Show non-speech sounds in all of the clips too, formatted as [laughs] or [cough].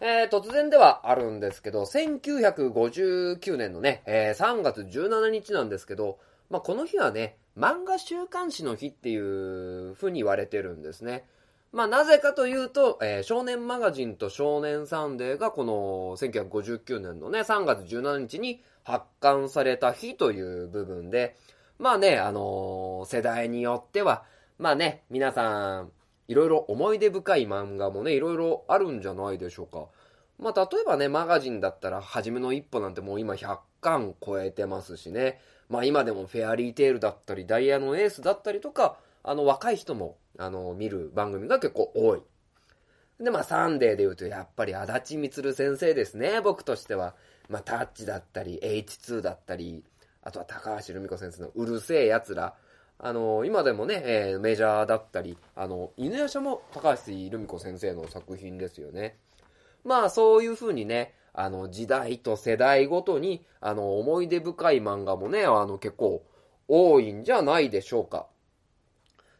えー、突然ではあるんですけど、1959年のね、えー、3月17日なんですけど、まあ、この日はね、漫画週刊誌の日っていう風に言われてるんですね。まあ、なぜかというと、えー、少年マガジンと少年サンデーがこの1959年のね、3月17日に発刊された日という部分で、まあね、あのー、世代によっては、まあね、皆さん、いろいろ思い出深い漫画もね、いろいろあるんじゃないでしょうか。まあ、例えばね、マガジンだったら、はじめの一歩なんてもう今100巻超えてますしね。まあ、今でもフェアリーテールだったり、ダイヤのエースだったりとか、あの、若い人も、あの、見る番組が結構多い。で、まあ、サンデーで言うと、やっぱりあだち充先生ですね、僕としては。まあ、タッチだったり、H2 だったり、あとは高橋留美子先生のうる星やつら。あの、今でもね、えー、メジャーだったり、あの、犬夜叉も高橋留美子先生の作品ですよね。まあ、そういう風にね、あの、時代と世代ごとに、あの、思い出深い漫画もね、あの、結構多いんじゃないでしょうか。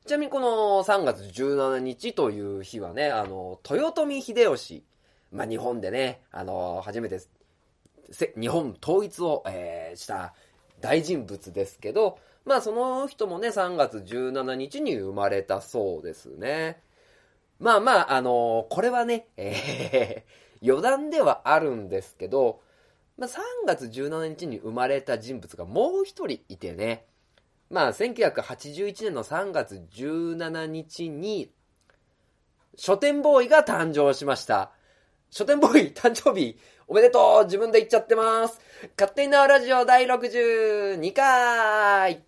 ちなみにこの3月17日という日はね、あの、豊臣秀吉、まあ、日本でね、あの、初めて、日本統一を、えー、した大人物ですけど、まあその人もね、3月17日に生まれたそうですね。まあまあ、あのー、これはね、えー、余談ではあるんですけど、まあ3月17日に生まれた人物がもう一人いてね、まあ1981年の3月17日に、書店ボーイが誕生しました。書店ボーイ [laughs] 誕生日おめでとう自分で言っちゃってます勝手になラジオ第62回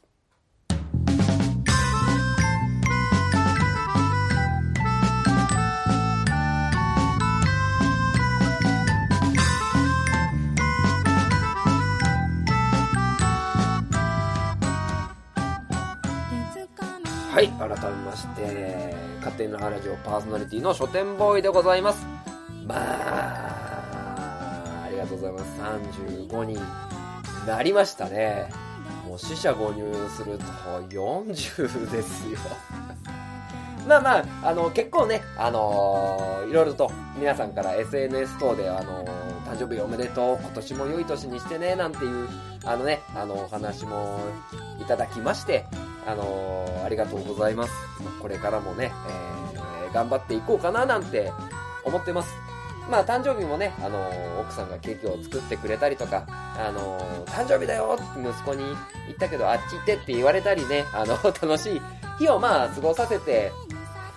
はい、改めまして、勝手にラジオパーソナリティの書店ボーイでございます。まあ、ありがとうございます。35人なりましたね。もう死者誤入すると40ですよ。[laughs] まあまあ、あの、結構ね、あのー、いろいろと皆さんから SNS 等で、あのー、誕生日おめでとう、今年も良い年にしてね、なんていう、あのね、あの、お話もいただきまして、あのー、ありがとうございます。これからもね、えー、頑張っていこうかな、なんて思ってます。まあ、誕生日もね、あのー、奥さんがケーキを作ってくれたりとか、あのー、誕生日だよって息子に言ったけど、あっち行ってって言われたりね、あの、楽しい日をまあ、過ごさせて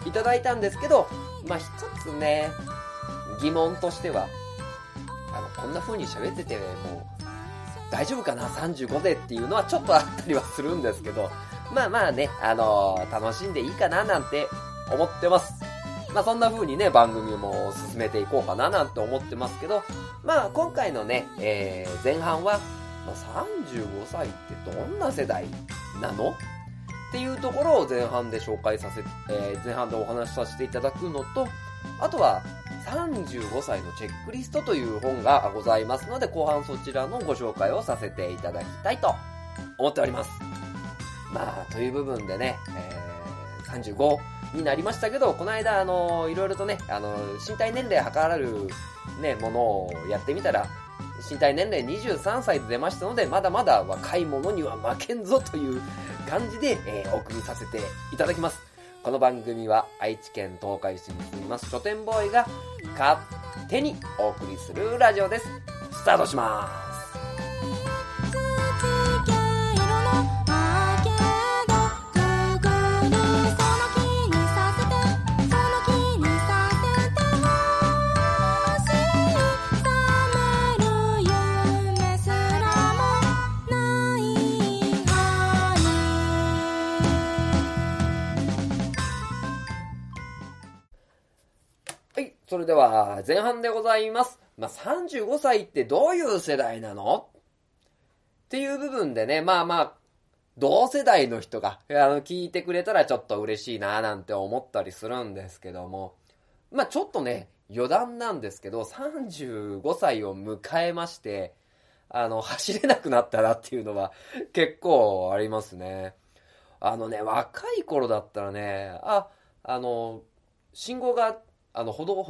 いただいたんですけど、まあ一つね、疑問としては、あの、こんな風に喋ってて、もう、大丈夫かな ?35 でっていうのはちょっとあったりはするんですけど、まあまあね、あのー、楽しんでいいかななんて思ってます。まあそんな風にね、番組も進めていこうかななんて思ってますけど、まあ今回のね、えー、前半は、まあ、35歳ってどんな世代なの？っていうところを前半で紹介させ、えー、前半でお話しさせていただくのと、あとは35歳のチェックリストという本がございますので、後半そちらのご紹介をさせていただきたいと思っております。まあ、という部分でね、えー、35になりましたけど、この間、あの、いろいろとね、あの、身体年齢測られるね、ものをやってみたら、身体年齢23歳で出ましたので、まだまだ若い者には負けんぞという感じで、えー、お送りさせていただきます。この番組は愛知県東海市に住みます書店ボーイが勝手にお送りするラジオです。スタートします。れでは、前半でございます。まあ、35歳ってどういう世代なの？っていう部分でね、まあまあ、同世代の人が、あの、聞いてくれたらちょっと嬉しいななんて思ったりするんですけども、まあちょっとね、余談なんですけど、35歳を迎えまして、あの、走れなくなったなっていうのは結構ありますね。あのね、若い頃だったらね、あ、あの、信号があの、歩道、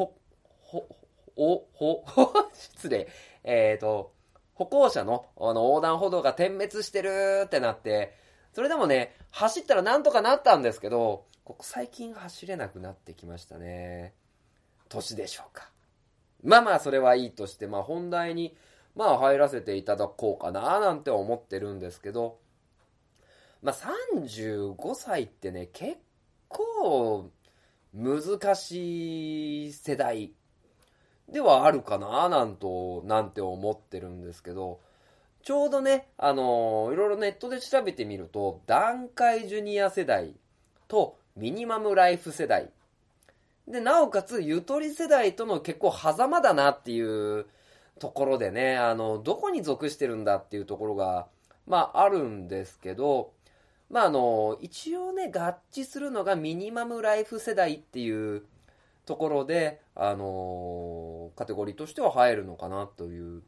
ほ、お、ほ、[laughs] 失礼。えっ、と、歩行者のあの横断歩道が点滅してるってなって、それでもね、走ったらなんとかなったんですけど、ここ最近走れなくなってきましたね。年でしょうか。まあまあ、それはいいとして、まあ本題に、まあ入らせていただこうかななんて思ってるんですけど、まあ35歳ってね、結構難しい世代ではあるかななんと、なんて思ってるんですけど、ちょうどね、あのー、いろいろネットで調べてみると、段階ジュニア世代とミニマムライフ世代。で、なおかつ、ゆとり世代との結構狭間だなっていうところでね、あの、どこに属してるんだっていうところが、まあ、あるんですけど、まあ、あの、一応ね、合致するのがミニマムライフ世代っていうところで、あのカテゴリーとしては入るのかなという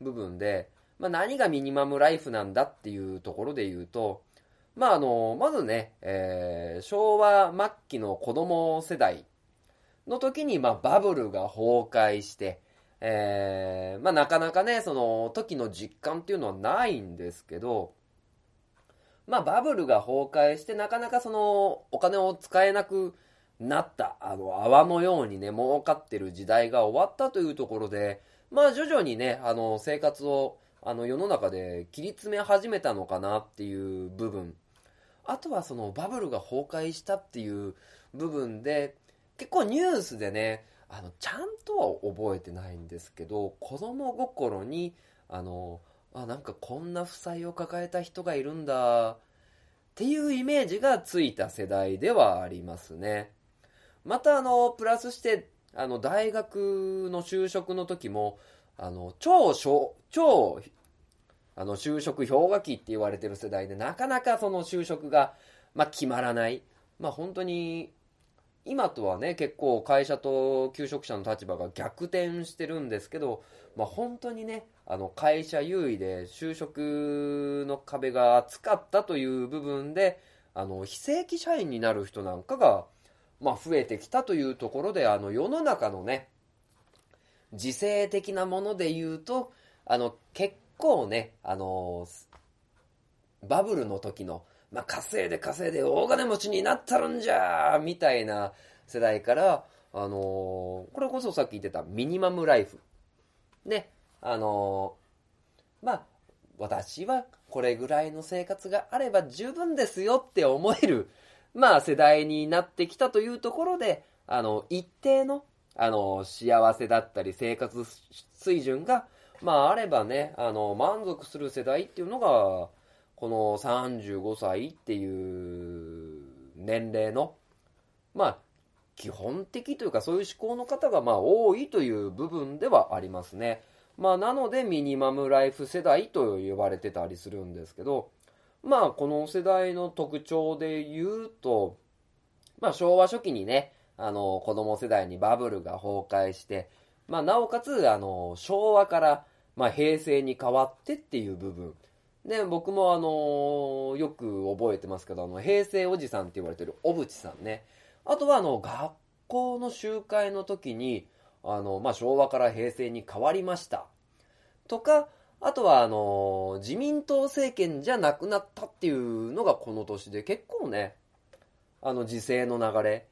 部分で、まあ、何がミニマムライフなんだっていうところで言うと、まあ、あの、まずね、えー、昭和末期の子供世代の時に、まあ、バブルが崩壊して、えー、まあ、なかなかね、その時の実感っていうのはないんですけど、まあ、バブルが崩壊して、なかなかその、お金を使えなくなった、あの、泡のようにね、儲かってる時代が終わったというところで、まあ、徐々にね、あの、生活を、あの、世の中で切り詰め始めたのかなっていう部分。あとはその、バブルが崩壊したっていう部分で、結構ニュースでね、あの、ちゃんとは覚えてないんですけど、子供心に、あの、あ、なんかこんな負債を抱えた人がいるんだ、っていうイメージがついた世代ではありますね。またあの、プラスして、あの、大学の就職の時も、あの、超超、超、あの、就職氷河期って言われてる世代で、なかなかその就職が、まあ、決まらない。まあ、本当に、今とはね、結構会社と求職者の立場が逆転してるんですけど、まあ、本当にね、あの、会社優位で就職の壁が厚かったという部分で、あの、非正規社員になる人なんかが、まあ、増えてきたというところで、あの、世の中のね、時勢的なもので言うと、あの、結構ね、あの、バブルの時の、まあ、稼いで稼いで大金持ちになったるんじゃみたいな世代から、あのこれこそさっき言ってたミニマムライフ。ね、あのまあ、私はこれぐらいの生活があれば十分ですよって思える、まあ世代になってきたというところで、あの、一定の、あの、幸せだったり生活水準が、まああればね、あの、満足する世代っていうのが、この35歳っていう年齢の、まあ、基本的というかそういう思考の方がまあ多いという部分ではありますね。まあなのでミニマムライフ世代と呼ばれてたりするんですけど、まあ、この世代の特徴で言うと、まあ、昭和初期にね、あの、子供世代にバブルが崩壊して、まあ、なおかつ、あの、昭和から、まあ、平成に変わってっていう部分。で、僕もあの、よく覚えてますけど、あの、平成おじさんって言われてる小渕さんね。あとは、あの、学校の集会の時に、あの、まあ、昭和から平成に変わりました。とか、あとは、あの、自民党政権じゃなくなったっていうのがこの年で結構ね、あの、時勢の流れ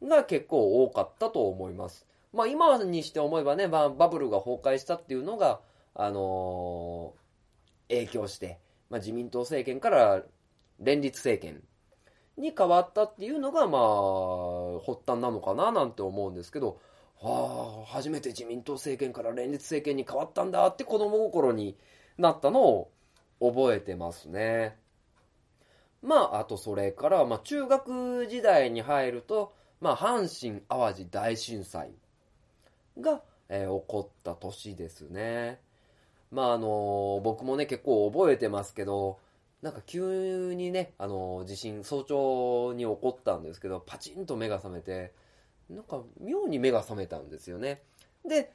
が結構多かったと思います。まあ今にして思えばね、まあ、バブルが崩壊したっていうのが、あのー、影響して、まあ自民党政権から連立政権に変わったっていうのが、まあ、発端なのかななんて思うんですけど、ああ、初めて自民党政権から連立政権に変わったんだって子供心になったのを覚えてますね。まあ、あとそれから、まあ中学時代に入ると、まあ阪神淡路大震災が、えー、起こった年ですね。まああのー、僕もね結構覚えてますけど、なんか急にね、あのー、地震早朝に起こったんですけど、パチンと目が覚めて、なんか妙に目が覚めたんですよね。で、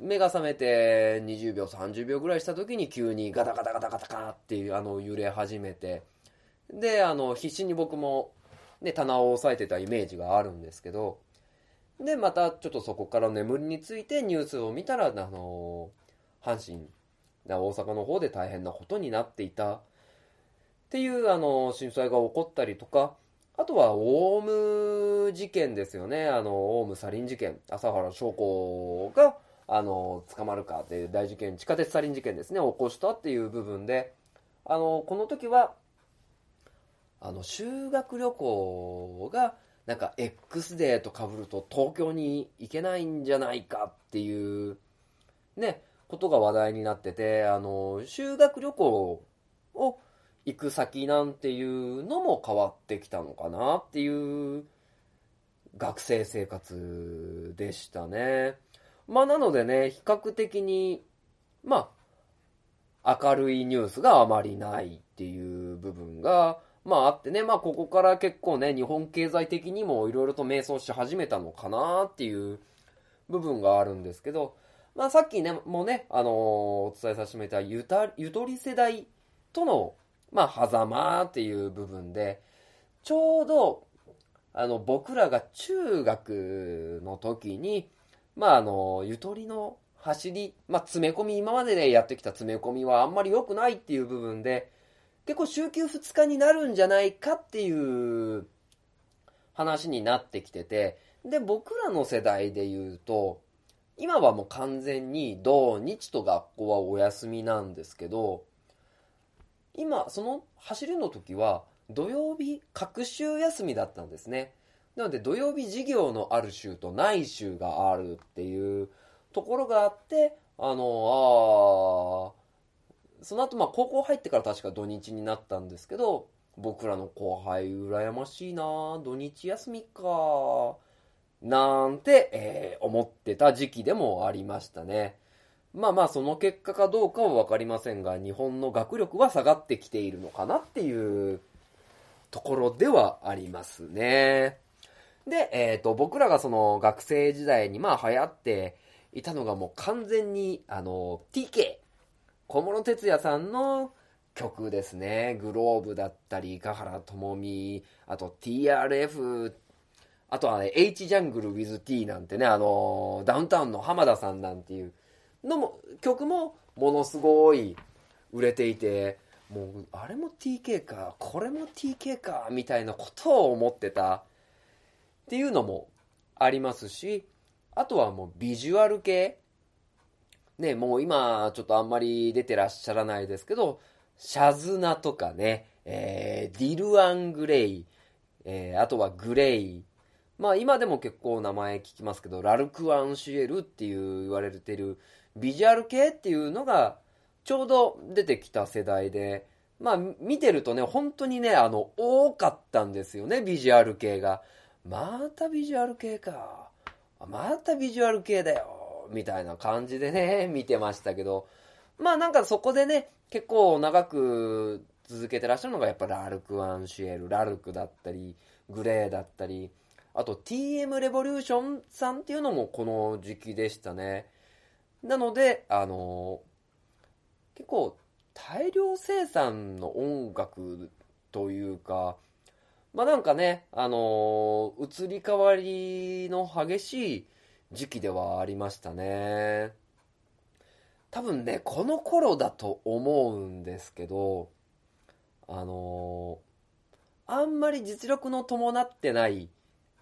目が覚めて20秒、30秒ぐらいした時に急にガタガタガタガタガっていうあの揺れ始めて、で、あの、必死に僕もね、棚を押さえてたイメージがあるんですけど、で、またちょっとそこから眠りについてニュースを見たら、あの阪神、大阪の方で大変なことになっていたっていう、あの震災が起こったりとか、あとは、オウム事件ですよね。あの、オウムサリン事件。朝原翔子が、あの、捕まるかっていう大事件、地下鉄サリン事件ですね、起こしたっていう部分で、あの、この時は、あの、修学旅行が、なんか X デーと被ると東京に行けないんじゃないかっていう、ね、ことが話題になってて、あの、修学旅行を行く先なんていうのも変わってきたのかなっていう学生生活でしたね。まあなのでね、比較的に、まあ、明るいニュースがあまりないっていう部分が、まああってね、まあここから結構ね、日本経済的にもいろいろと迷走し始めたのかなっていう部分があるんですけど、まあさっきね、もうね、あのー、お伝えさせてもらったゆた、ゆとり世代との、まあ狭間っていう部分で、ちょうど、あの、僕らが中学の時に、まああの、ゆとりの走り、まあ詰め込み、今まででやってきた詰め込みはあんまり良くないっていう部分で、結構週休2日になるんじゃないかっていう話になってきてて、で、僕らの世代で言うと、今はもう完全に土日と学校はお休みなんですけど、今、その走りの時は土曜日、各週休みだったんですね。なので土曜日授業のある週とない週があるっていうところがあって、あの、あその後まあ高校入ってから確か土日になったんですけど、僕らの後輩羨ましいな土日休みかなんて、えー、思ってた時期でもありましたね。まあまあその結果かどうかはわかりませんが、日本の学力は下がってきているのかなっていうところではありますね。で、えっ、ー、と、僕らがその学生時代にまあ流行っていたのがもう完全に、あの、TK、小室哲哉さんの曲ですね。グローブだったり、香原朋美、あと TRF、あとはね、H ジャングル with T なんてね、あの、ダウンタウンの浜田さんなんていうのも、曲もものすごい売れていて、もう、あれも TK か、これも TK か、みたいなことを思ってたっていうのもありますし、あとはもうビジュアル系。ね、もう今ちょっとあんまり出てらっしゃらないですけど、シャズナとかね、えー、ディルアン・グレイ、えー、あとはグレイ、まあ今でも結構名前聞きますけど、ラルク・アンシエルっていう言われてるビジュアル系っていうのがちょうど出てきた世代で、まあ見てるとね、本当にね、あの、多かったんですよね、ビジュアル系が。またビジュアル系か。またビジュアル系だよ。みたいな感じでね、見てましたけど、まあなんかそこでね、結構長く続けてらっしゃるのがやっぱラルク・アンシエル、ラルクだったり、グレーだったり、あと TM レボリューションさんっていうのもこの時期でしたね。なので、あの結構大量生産の音楽というか、まあなんかね、あの移り変わりの激しい時期ではありましたね。多分ね、この頃だと思うんですけど、あのー、あんまり実力の伴ってない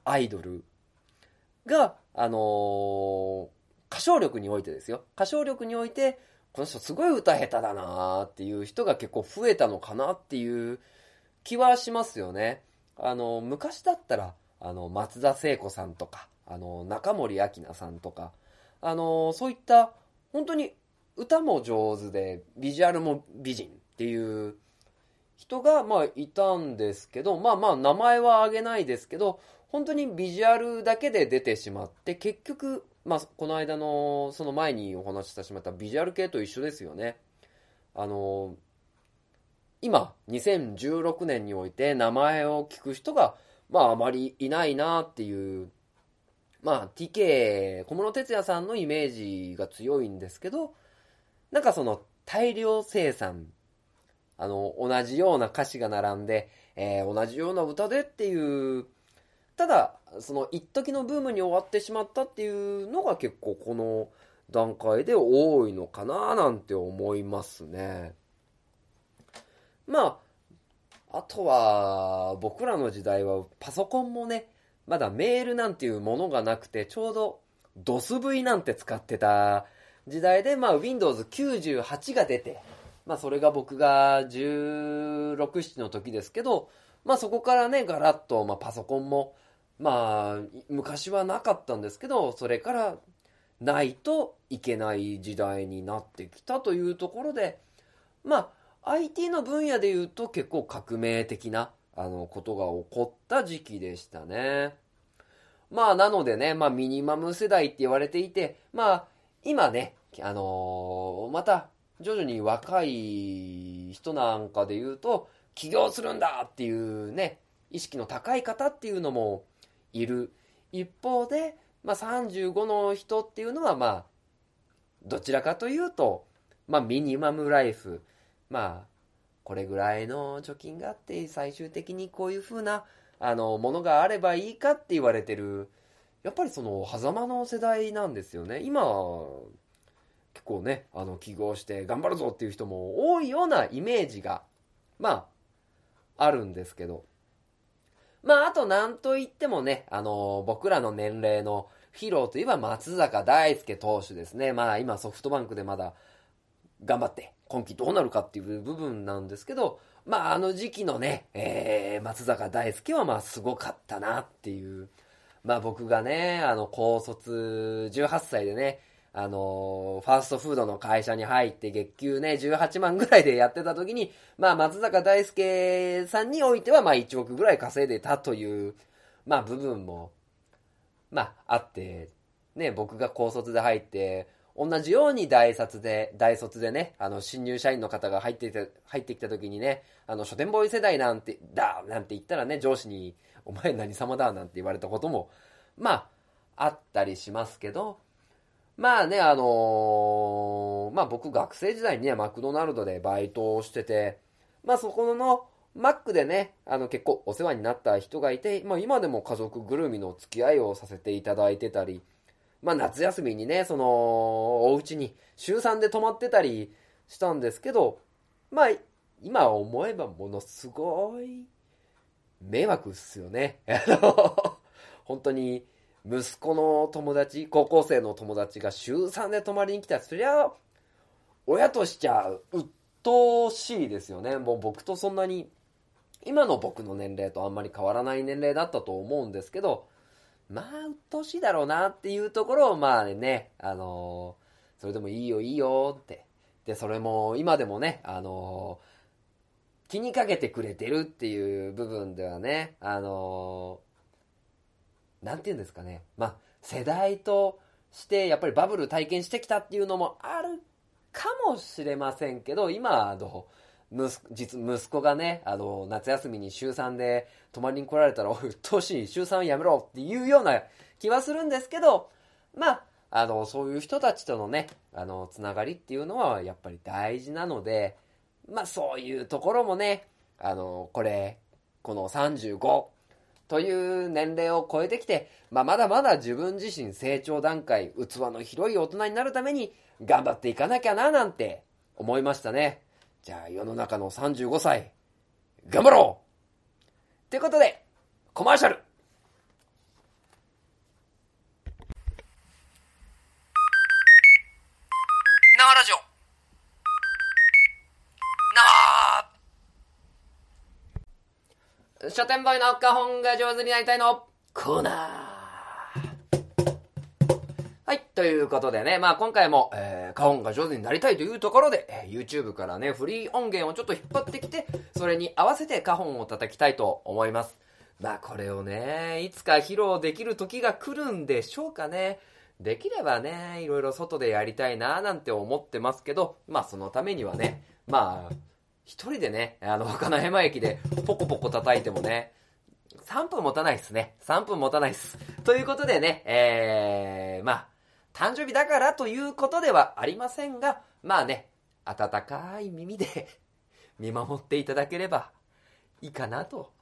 アイドルが、あのー、歌唱力においてですよ。歌唱力において、この人すごい歌下手だなっていう人が結構増えたのかなっていう気はしますよね。あの、昔だったら、あの、松田聖子さんとか、あの、中森明菜さんとか、あの、そういった、本当に歌も上手で、ビジュアルも美人っていう人が、まあ、いたんですけど、まあまあ、名前は挙げないですけど、本当にビジュアルだけで出てしまって、結局、まあ、この間の、その前にお話しさせてもらったビジュアル系と一緒ですよね。あの、今、2016年において名前を聞く人が、まあ、あまりいないなっていうまあ TK 小室哲哉さんのイメージが強いんですけどなんかその大量生産あの同じような歌詞が並んで、えー、同じような歌でっていうただ、その一時のブームに終わってしまったっていうのが結構この段階で多いのかななんて思いますね。まあ、あとは、僕らの時代はパソコンもね、まだメールなんていうものがなくて、ちょうど DOSV なんて使ってた時代で、まあ Windows 98が出て、まあそれが僕が16、7の時ですけど、まあそこからね、ガラッと、まあパソコンも、まあ昔はなかったんですけど、それからないといけない時代になってきたというところで、まあ IT の分野で言うと結構革命的なあのことが起こった時期でしたね。まあなのでね、まあミニマム世代って言われていて、まあ今ね、あのー、また徐々に若い人なんかで言うと、起業するんだっていうね、意識の高い方っていうのもいる。一方で、まあ、35の人っていうのは、まあ、どちらかというと、まあ、ミニマムライフ。まあ、これぐらいの貯金があって、最終的にこういう風な、あの、ものがあればいいかって言われてる、やっぱりその、狭間の世代なんですよね。今、結構ね、あの、起業して頑張るぞっていう人も多いようなイメージが、まあ、あるんですけど。まあ、あと何と言ってもね、あの、僕らの年齢のヒーローといえば松坂大輔投手ですね。まあ、今ソフトバンクでまだ頑張って、今季どうなるかっていう部分なんですけど、まあ、あの時期のね、えー、松坂大輔はまあ、すごかったなっていう。まあ、僕がね、あの、高卒18歳でね、あの、ファーストフードの会社に入って月給ね、18万ぐらいでやってた時に、まあ、松坂大輔さんにおいては、まあ、1億ぐらい稼いでたという、まあ、部分も、まあ、あって、ね、僕が高卒で入って、同じように大卒で、大卒でね、あの、新入社員の方が入ってて、入ってきた時にね、あの、書店ボーイ世代なんて、だなんて言ったらね、上司に、お前何様だなんて言われたことも、まあ、あったりしますけど、まあね、あのー、まあ僕学生時代にね、マクドナルドでバイトをしてて、まあそこの、マックでね、あの結構お世話になった人がいて、まあ今でも家族ぐるみの付き合いをさせていただいてたり、まあ夏休みにね、その、お家に週3で泊まってたりしたんですけど、まあ今思えばものすごい迷惑っすよね。あの本当に息子の友達、高校生の友達が週3で泊まりに来たら、そりゃ、親としちゃ、鬱陶しいですよね。もう僕とそんなに、今の僕の年齢とあんまり変わらない年齢だったと思うんですけど、まあ、鬱陶しいだろうなっていうところを、まあね、あのー、それでもいいよいいよって。で、それも、今でもね、あのー、気にかけてくれてるっていう部分ではね、あのーなんて言うんですかね。まあ、世代としてやっぱりバブル体験してきたっていうのもあるかもしれませんけど、今、あの、息実息子がね、あの、夏休みに週3で泊まりに来られたら、おい、うっとうしい、週3やめろっていうような気はするんですけど、まあ、あの、そういう人たちとのね、あの、つながりっていうのはやっぱり大事なので、まあそういうところもね、あの、これ、この35、という年齢を超えてきて、まあ、まだまだ自分自身成長段階、器の広い大人になるために頑張っていかなきゃななんて思いましたね。じゃあ世の中の35歳、頑張ろうということで、コマーシャル生ラジオ書店ボーイの花本が上手になりたいのコーナー。はい。ということでね、まあ今回も、えー、花本が上手になりたいというところで、えー、YouTube からね、フリー音源をちょっと引っ張ってきて、それに合わせて花本を叩きたいと思います。まあこれをね、いつか披露できる時が来るんでしょうかね。できればね、いろいろ外でやりたいななんて思ってますけど、まあそのためにはね、まあ、一人でね、あの、金山駅でポコポコ叩いてもね、3分持たないっすね。3分持たないっす。ということでね、えー、まあ、誕生日だからということではありませんが、まあね、温かい耳で [laughs] 見守っていただければいいかなと。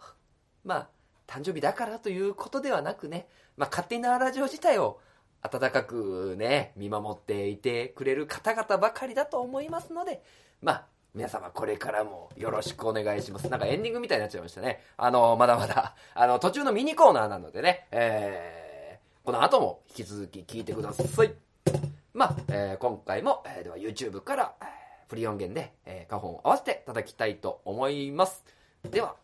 まあ、誕生日だからということではなくね、まあ、勝手なラジオ自体を温かくね、見守っていてくれる方々ばかりだと思いますので、まあ、皆様これからもよろしくお願いします。なんかエンディングみたいになっちゃいましたね。あの、まだまだ、あの、途中のミニコーナーなのでね、えー、この後も引き続き聞いてください。まあ、えー、今回も、えー、では YouTube から、えー、フリー音源で、えー、花本を合わせていただきたいと思います。では、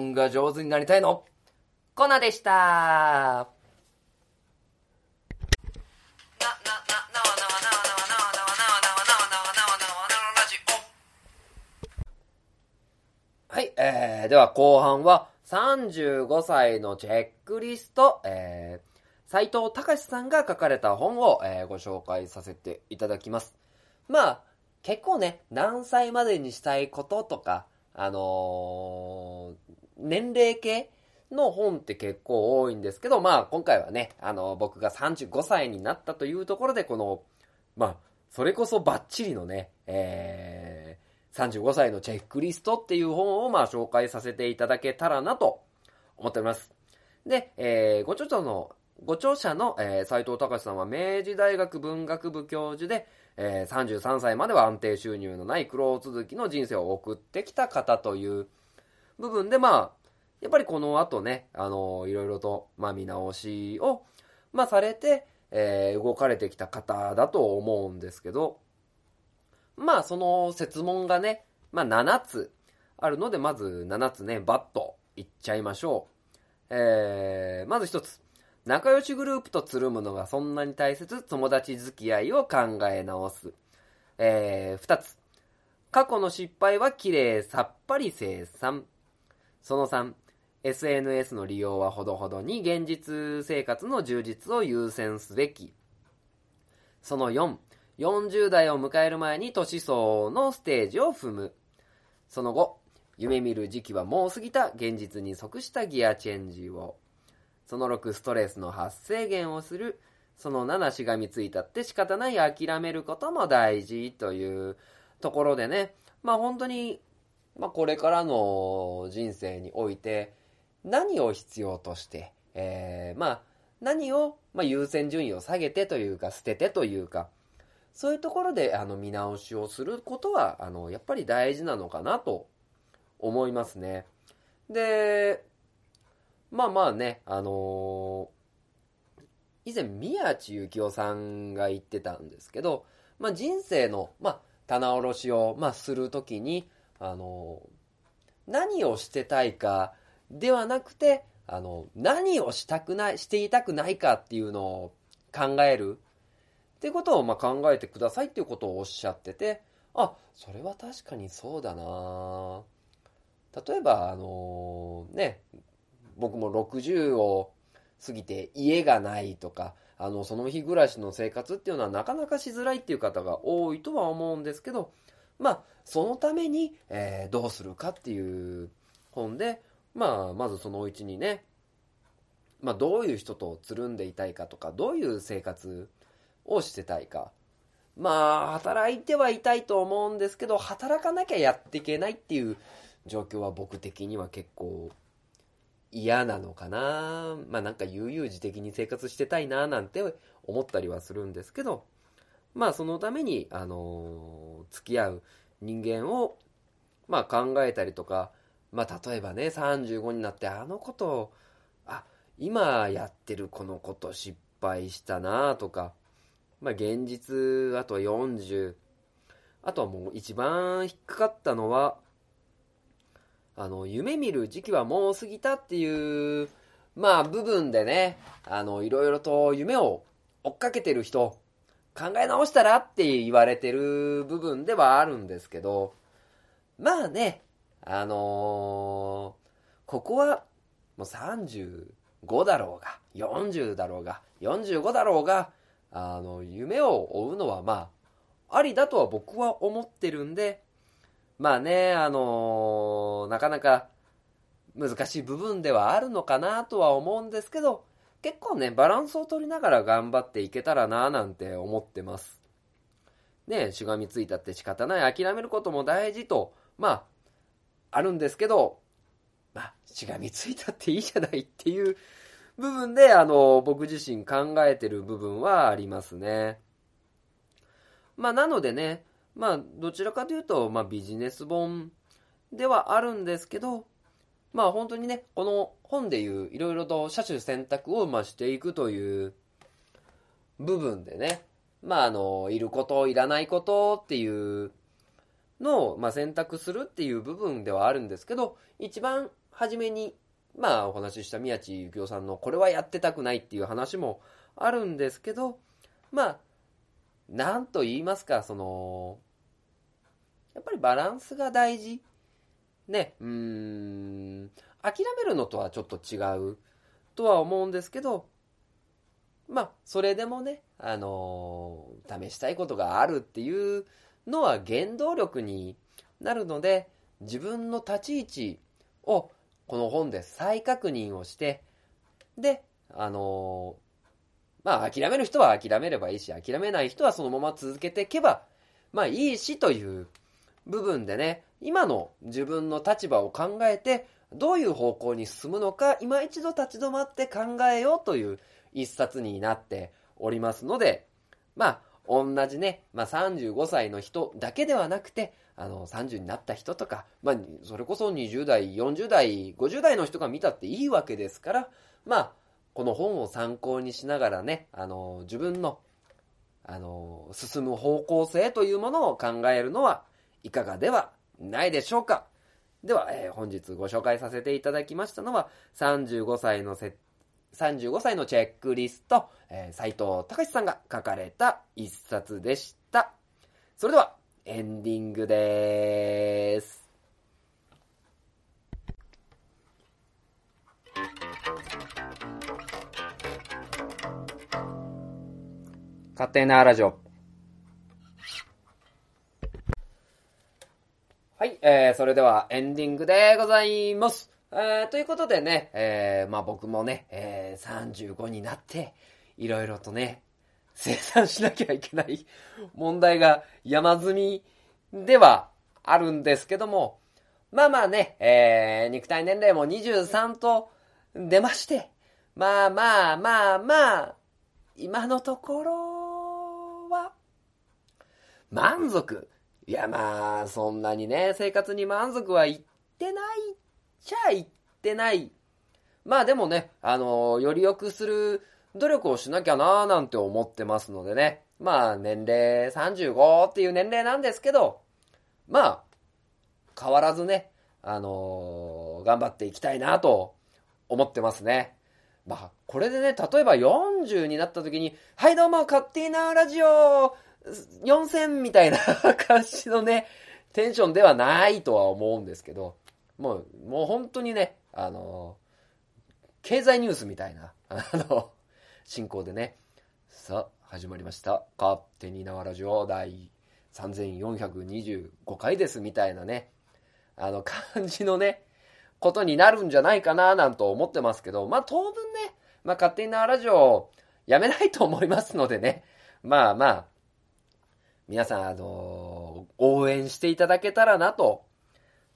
本が上手になりたいの？コナでしたはい、えー、では後半は35歳のチェックリスト、えー、斉藤隆さんが書かれた本を、えー、ご紹介させていただきます。まあ、結構ね、何歳までにしたいこととか、あのー、年齢系の本って結構多いんですけど、まあ今回はね、あの、僕が35歳になったというところで、この、まあ、それこそバッチリのね、えー、35歳のチェックリストっていう本をまあ紹介させていただけたらなと思っております。で、えー、ご著者の、ご著者の、えー、斉藤隆さんは明治大学文学部教授で、えー、33歳までは安定収入のない苦労続きの人生を送ってきた方という部分で、まあ、やっぱりこの後ね、あのー、いろいろと、まあ、見直しを、まあ、されて、えー、動かれてきた方だと思うんですけど、まあ、その説問がね、まあ、7つあるので、まず7つね、バッといっちゃいましょう。えー、まず1つ。仲良しグループとつるむのがそんなに大切、友達付き合いを考え直す。えー、二つ。過去の失敗は綺麗さっぱり生産。その3、SNS の利用はほどほどに現実生活の充実を優先すべき。その4、40代を迎える前に年相のステージを踏む。その後、夢見る時期はもう過ぎた現実に即したギアチェンジを。その6、ストレスの発生源をする。その7、しがみついたって仕方ない諦めることも大事というところでね、まあ本当に、まあこれからの人生において、何を必要として、えー、まあ何を、まあ、優先順位を下げてというか、捨ててというか、そういうところであの見直しをすることは、あの、やっぱり大事なのかなと思いますね。で、まあまあね、あのー、以前宮地幸雄さんが言ってたんですけど、まあ人生の、まあ棚卸しを、まあするときに、あの、何をしてたいかではなくて、あの、何をしたくない、していたくないかっていうのを考える。っていうことをまあ考えてくださいっていうことをおっしゃってて、あ、それは確かにそうだな。例えば、あのね、僕も60を過ぎて家がないとか、あの、その日暮らしの生活っていうのはなかなかしづらいっていう方が多いとは思うんですけど、まあ、そのために、えー、どうするかっていう本で、まあ、まずそのうちにね、まあ、どういう人とつるんでいたいかとか、どういう生活をしてたいか。まあ、働いてはいたいと思うんですけど、働かなきゃやっていけないっていう状況は僕的には結構嫌なのかな。まあなんか悠々自適に生活してたいななんて思ったりはするんですけど、まあそのために、あのー、付き合う人間を、まあ考えたりとか、まあ例えばね、35になってあのことを、あ、今やってるこのこと失敗したなとか、まあ現実、あとは40、あとはもう一番引っかかったのは、あの、夢見る時期はもう過ぎたっていう、まあ部分でね、あの、いろいろと夢を追っかけてる人、考え直したらって言われてる部分ではあるんですけど、まあね、あのー、ここはもう35だろうが、40だろうが、45だろうが、あの、夢を追うのはまあ、ありだとは僕は思ってるんで、まあね、あのー、なかなか難しい部分ではあるのかなとは思うんですけど、結構ね、バランスを取りながら頑張っていけたらなぁなんて思ってます。ね、しがみついたって仕方ない、諦めることも大事と、まあ、あるんですけど、まあ、しがみついたっていいじゃないっていう部分で、あの、僕自身考えてる部分はありますね。まあ、なのでね、まあ、どちらかというと、まあ、ビジネス本ではあるんですけど、まあ、本当にね、この本でいう、いろいろと車種選択を、まあ、していくという部分でね、まあ、あの、いること、いらないことっていうのを、まあ、選択するっていう部分ではあるんですけど、一番初めに、まあ、お話しした宮地幸雄さんの、これはやってたくないっていう話もあるんですけど、まあ、なんと言いますか、その、やっぱりバランスが大事。ね、うーん、諦めるのとはちょっと違うとは思うんですけど、まあ、それでもね、あのー、試したいことがあるっていうのは原動力になるので、自分の立ち位置をこの本で再確認をして、で、あのーまあ諦める人は諦めればいいし、諦めない人はそのまま続けていけば、まあいいしという部分でね、今の自分の立場を考えて、どういう方向に進むのか、今一度立ち止まって考えようという一冊になっておりますので、まあ、同じね、まあ35歳の人だけではなくて、あの、30になった人とか、まあ、それこそ20代、40代、50代の人が見たっていいわけですから、まあ、この本を参考にしながらね、あの、自分の、あの、進む方向性というものを考えるのはいかがではないでしょうか。では、えー、本日ご紹介させていただきましたのは、35歳のせ、35歳のチェックリスト、えー、斉藤隆さんが書かれた一冊でした。それでは、エンディングでーす。勝手なラジオ。はい、えー、それではエンディングでございます。えー、ということでね、えー、まあ僕もね、えー、35になって、いろいろとね、生産しなきゃいけない [laughs] 問題が山積みではあるんですけども、まあまあね、えー、肉体年齢も23と出まして、まあまあまあまあ、今のところは、満足。いやまあ、そんなにね、生活に満足はいってないっちゃいってない。まあでもね、あのより良くする努力をしなきゃなーなんて思ってますのでね。まあ年齢35っていう年齢なんですけど、まあ、変わらずね、あのー、頑張っていきたいなと思ってますね。まあ、これでね、例えば40になった時に、はいどうも、カッティーラジオ4000みたいな感じのね、テンションではないとは思うんですけど、もう、もう本当にね、あの、経済ニュースみたいな、あの、進行でね、さあ、始まりました。勝手に縄ラジオ第3425回ですみたいなね、あの感じのね、ことになるんじゃないかななんと思ってますけど、まあ当分ね、まあ勝手に縄ラジオやめないと思いますのでね、まあまあ、皆さん、あのー、応援していただけたらなと、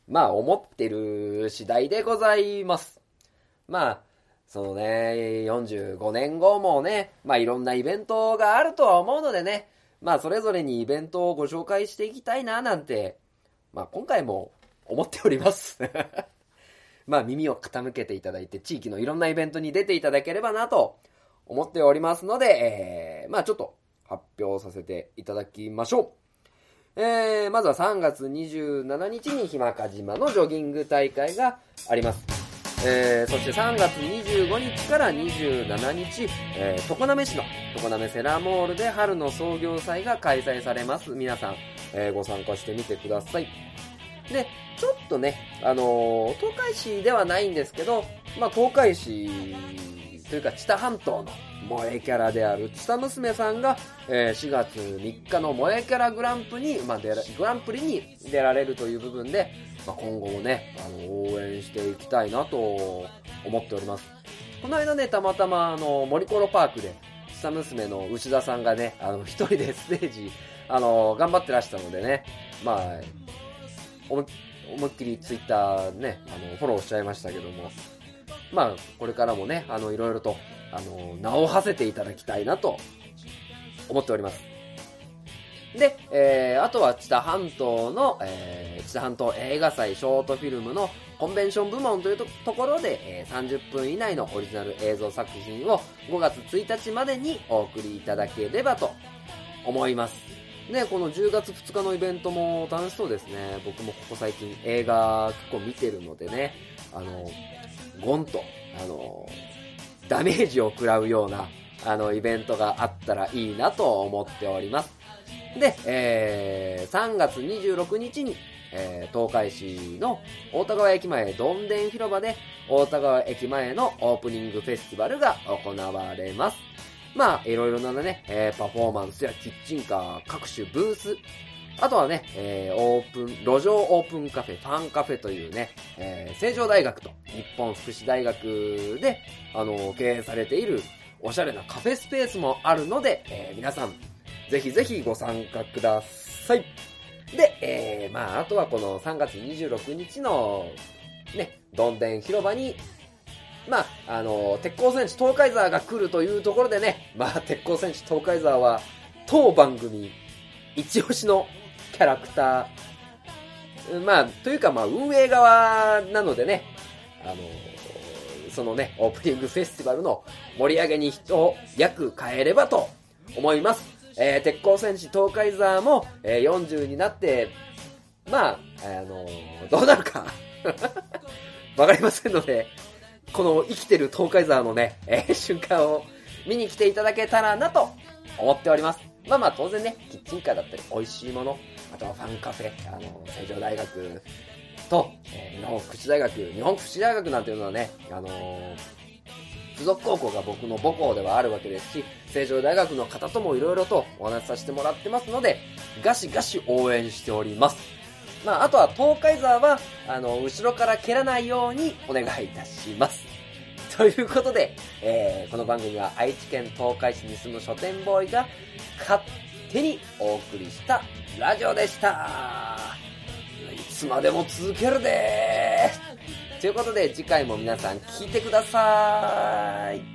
まあ思ってる次第でございます。まあ、そのね、45年後もね、まあいろんなイベントがあるとは思うのでね、まあそれぞれにイベントをご紹介していきたいななんて、まあ今回も思っております [laughs] まあ耳を傾けていただいて地域のいろんなイベントに出ていただければなと思っておりますので、えー、まあちょっと発表させていただきましょう。えー、まずは3月27日にひまか島のジョギング大会があります。えー、そして3月25日から27日、えー、常滑市の常滑セラモールで春の創業祭が開催されます。皆さん、えー、ご参加してみてください。で、ちょっとね、あのー、東海市ではないんですけど、まあ、東海市というか、知多半島の萌えキャラである知多娘さんが、えー、4月3日の萌えキャラグランプに、まあ、グランプリに出られるという部分で、まあ、今後もね、あの、応援していきたいなと思っております。この間ね、たまたま、あの、森コロパークで、下娘の牛田さんがね、あの、一人でステージ、あの、頑張ってらしたのでね、まあ、思いっきりツイッターね、あの、フォローしちゃいましたけども、まあ、これからもね、あの、いろいろと、あの、名を馳せていただきたいなと、思っております。で、えー、あとは知多半島の、えー、知多半島映画祭ショートフィルムのコンベンション部門というところで、えー、30分以内のオリジナル映像作品を5月1日までにお送りいただければと思います。ね、この10月2日のイベントも楽しそうですね。僕もここ最近映画結構見てるのでね、あの、ゴンと、あの、ダメージを食らうような、あの、イベントがあったらいいなと思っております。で、えー、3月26日に、えー、東海市の大田川駅前どんでん広場で大田川駅前のオープニングフェスティバルが行われます。まあ、いろいろなね、えー、パフォーマンスやキッチンカー、各種ブース、あとはね、えー、オープン、路上オープンカフェ、ファンカフェというね、えー、成城大学と日本福祉大学で、あの、経営されているおしゃれなカフェスペースもあるので、えー、皆さん、ぜひぜひご参加ください。で、えー、まあ、あとはこの3月26日の、ね、どんでん広場に、まあ、あの、鉄鋼戦士東海沢が来るというところでね、まあ、鉄鋼戦士東海沢は、当番組、一押しのキャラクター、まあ、というか、まあ、運営側なのでね、あの、そのね、オープニングフェスティバルの盛り上げに一役変えればと思います。えー、鉄鋼戦士東海沢も、えー、40になって、まあ、あのー、どうなるか [laughs] わかりませんので、この生きてる東海沢のね、えー、瞬間を見に来ていただけたらなと思っております。まあまあ当然ね、キッチンカーだったり美味しいもの、あとはファンカフェ、あの、成城大学と、えー、日本福祉大学、日本福祉大学なんていうのはね、あのー付属高校が僕の母校ではあるわけですし、成城大学の方とも色々とお話しさせてもらってますので、ガシガシ応援しております。まあ、あとは東海沢は、あの、後ろから蹴らないようにお願いいたします。[laughs] ということで、えー、この番組は愛知県東海市に住む書店ボーイが勝手にお送りしたラジオでした。いつまでも続けるでということで次回も皆さん聞いてください。